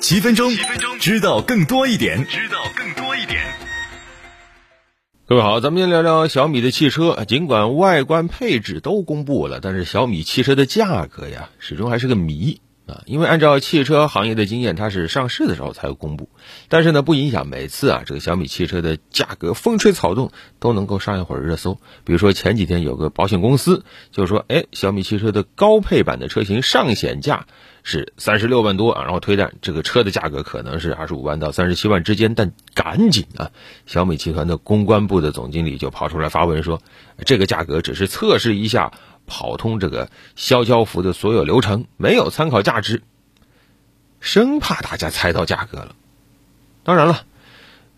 七分钟，七分钟，知道更多一点，知道更多一点。各位好，咱们先聊聊小米的汽车。尽管外观配置都公布了，但是小米汽车的价格呀，始终还是个谜啊。因为按照汽车行业的经验，它是上市的时候才会公布，但是呢，不影响每次啊，这个小米汽车的价格风吹草动都能够上一会儿热搜。比如说前几天有个保险公司就说，哎，小米汽车的高配版的车型上险价。是三十六万多啊，然后推断这个车的价格可能是二十五万到三十七万之间，但赶紧啊，小米集团的公关部的总经理就跑出来发文说，这个价格只是测试一下，跑通这个销交付的所有流程，没有参考价值，生怕大家猜到价格了。当然了，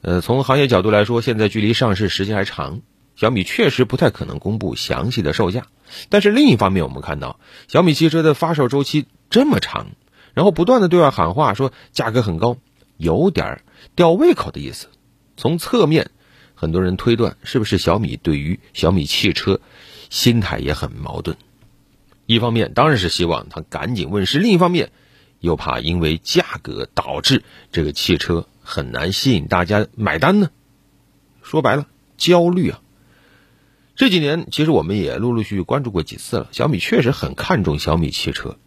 呃，从行业角度来说，现在距离上市时间还长，小米确实不太可能公布详细的售价。但是另一方面，我们看到小米汽车的发售周期。这么长，然后不断的对外喊话说价格很高，有点吊胃口的意思。从侧面，很多人推断是不是小米对于小米汽车心态也很矛盾。一方面当然是希望它赶紧问世，另一方面又怕因为价格导致这个汽车很难吸引大家买单呢。说白了，焦虑啊。这几年其实我们也陆陆续续关注过几次了，小米确实很看重小米汽车。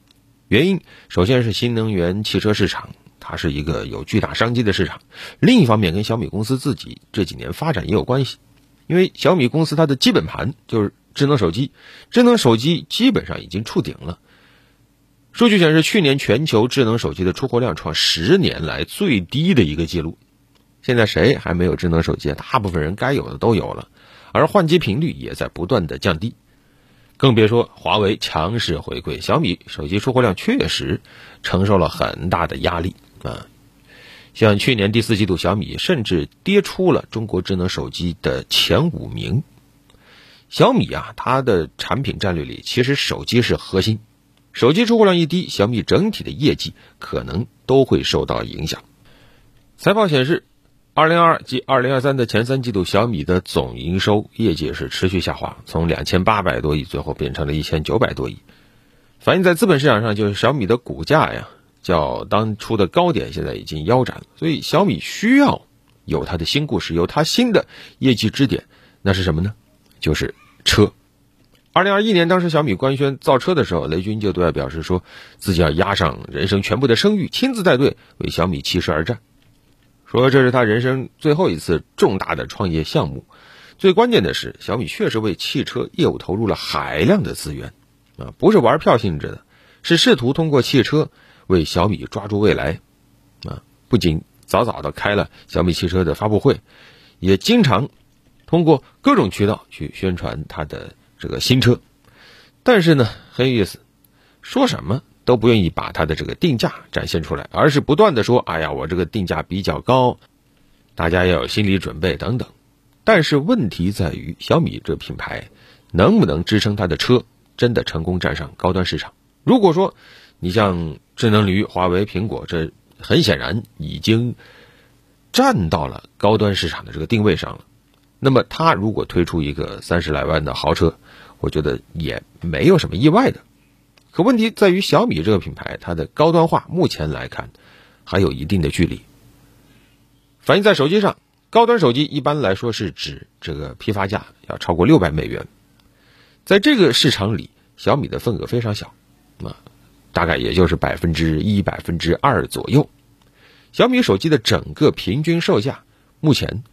原因首先是新能源汽车市场，它是一个有巨大商机的市场。另一方面，跟小米公司自己这几年发展也有关系。因为小米公司它的基本盘就是智能手机，智能手机基本上已经触顶了。数据显示，去年全球智能手机的出货量创十年来最低的一个记录。现在谁还没有智能手机？大部分人该有的都有了，而换机频率也在不断的降低。更别说华为强势回归，小米手机出货量确实承受了很大的压力啊。像去年第四季度，小米甚至跌出了中国智能手机的前五名。小米啊，它的产品战略里其实手机是核心，手机出货量一低，小米整体的业绩可能都会受到影响。财报显示。二零二二及二零二三的前三季度，小米的总营收业绩是持续下滑，从两千八百多亿最后变成了一千九百多亿。反映在资本市场上，就是小米的股价呀，较当初的高点现在已经腰斩了。所以小米需要有它的新故事，有它新的业绩支点，那是什么呢？就是车。二零二一年，当时小米官宣造车的时候，雷军就对外表示说自己要押上人生全部的声誉，亲自带队为小米汽车而战。说这是他人生最后一次重大的创业项目，最关键的是小米确实为汽车业务投入了海量的资源，啊，不是玩票性质的，是试图通过汽车为小米抓住未来，啊，不仅早早的开了小米汽车的发布会，也经常通过各种渠道去宣传它的这个新车，但是呢，很有意思，说什么？都不愿意把它的这个定价展现出来，而是不断的说：“哎呀，我这个定价比较高，大家要有心理准备等等。”但是问题在于，小米这品牌能不能支撑它的车真的成功站上高端市场？如果说你像智能驴、华为、苹果，这很显然已经站到了高端市场的这个定位上了，那么它如果推出一个三十来万的豪车，我觉得也没有什么意外的。可问题在于，小米这个品牌，它的高端化目前来看还有一定的距离。反映在手机上，高端手机一般来说是指这个批发价要超过六百美元，在这个市场里，小米的份额非常小，啊，大概也就是百分之一、百分之二左右。小米手机的整个平均售价目前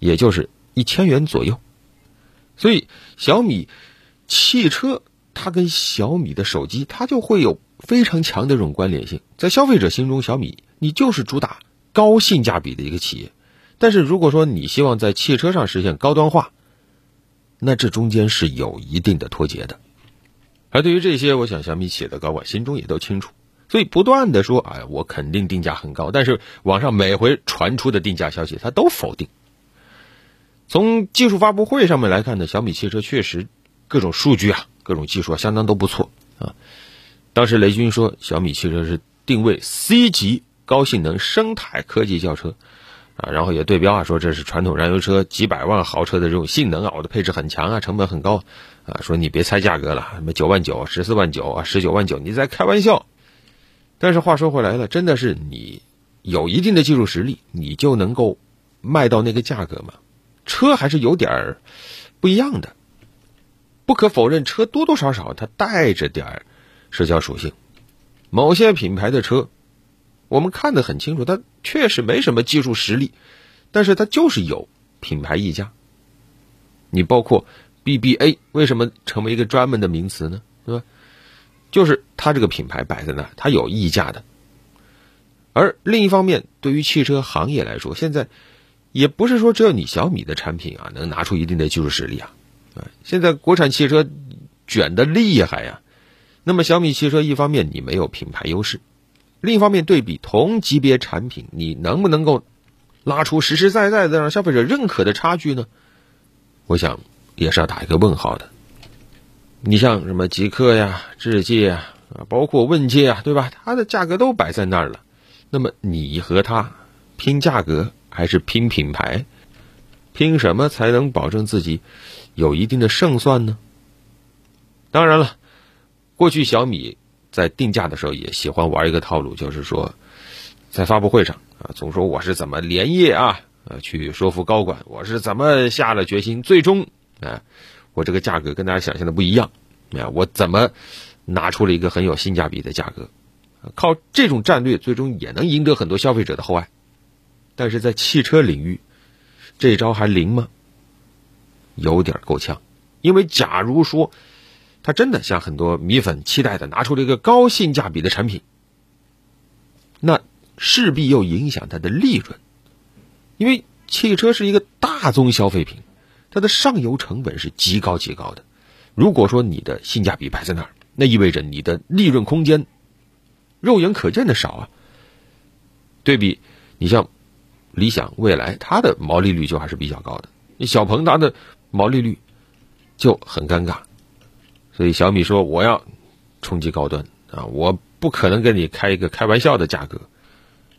也就是一千元左右，所以小米汽车。它跟小米的手机，它就会有非常强的这种关联性。在消费者心中，小米你就是主打高性价比的一个企业。但是如果说你希望在汽车上实现高端化，那这中间是有一定的脱节的。而对于这些，我想小米企业的高管心中也都清楚，所以不断的说：“哎，我肯定定价很高。”但是网上每回传出的定价消息，他都否定。从技术发布会上面来看呢，小米汽车确实各种数据啊。各种技术啊，相当都不错啊。当时雷军说，小米汽车是定位 C 级高性能生态科技轿车啊，然后也对标啊，说这是传统燃油车几百万豪车的这种性能啊，我的配置很强啊，成本很高啊。说你别猜价格了，什么九万九、十四万九啊、十九万九，你在开玩笑。但是话说回来了，真的是你有一定的技术实力，你就能够卖到那个价格吗？车还是有点儿不一样的。不可否认，车多多少少它带着点儿社交属性。某些品牌的车，我们看得很清楚，它确实没什么技术实力，但是它就是有品牌溢价。你包括 BBA 为什么成为一个专门的名词呢？对吧？就是它这个品牌摆在那，它有溢价的。而另一方面，对于汽车行业来说，现在也不是说只有你小米的产品啊能拿出一定的技术实力啊。啊，现在国产汽车卷的厉害呀。那么小米汽车一方面你没有品牌优势，另一方面对比同级别产品，你能不能够拉出实实在在的让消费者认可的差距呢？我想也是要打一个问号的。你像什么极客呀、智界呀，啊，包括问界啊，对吧？它的价格都摆在那儿了，那么你和它拼价格还是拼品牌？拼什么才能保证自己？有一定的胜算呢。当然了，过去小米在定价的时候也喜欢玩一个套路，就是说，在发布会上啊，总说我是怎么连夜啊，呃，去说服高管，我是怎么下了决心，最终啊，我这个价格跟大家想象的不一样啊，我怎么拿出了一个很有性价比的价格，靠这种战略，最终也能赢得很多消费者的厚爱。但是在汽车领域，这招还灵吗？有点够呛，因为假如说他真的像很多米粉期待的拿出了一个高性价比的产品，那势必又影响它的利润，因为汽车是一个大宗消费品，它的上游成本是极高极高的。如果说你的性价比摆在那儿，那意味着你的利润空间肉眼可见的少啊。对比你像理想、未来，它的毛利率就还是比较高的。小鹏它的。毛利率就很尴尬，所以小米说我要冲击高端啊，我不可能跟你开一个开玩笑的价格。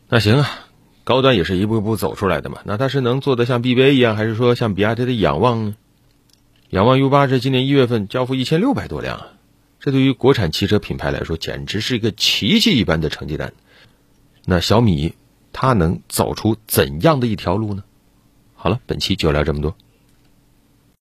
那行啊，高端也是一步一步走出来的嘛。那它是能做的像 BBA 一样，还是说像比亚迪的仰望呢？仰望 U 八是今年一月份交付一千六百多辆啊，这对于国产汽车品牌来说简直是一个奇迹一般的成绩单。那小米他能走出怎样的一条路呢？好了，本期就聊这么多。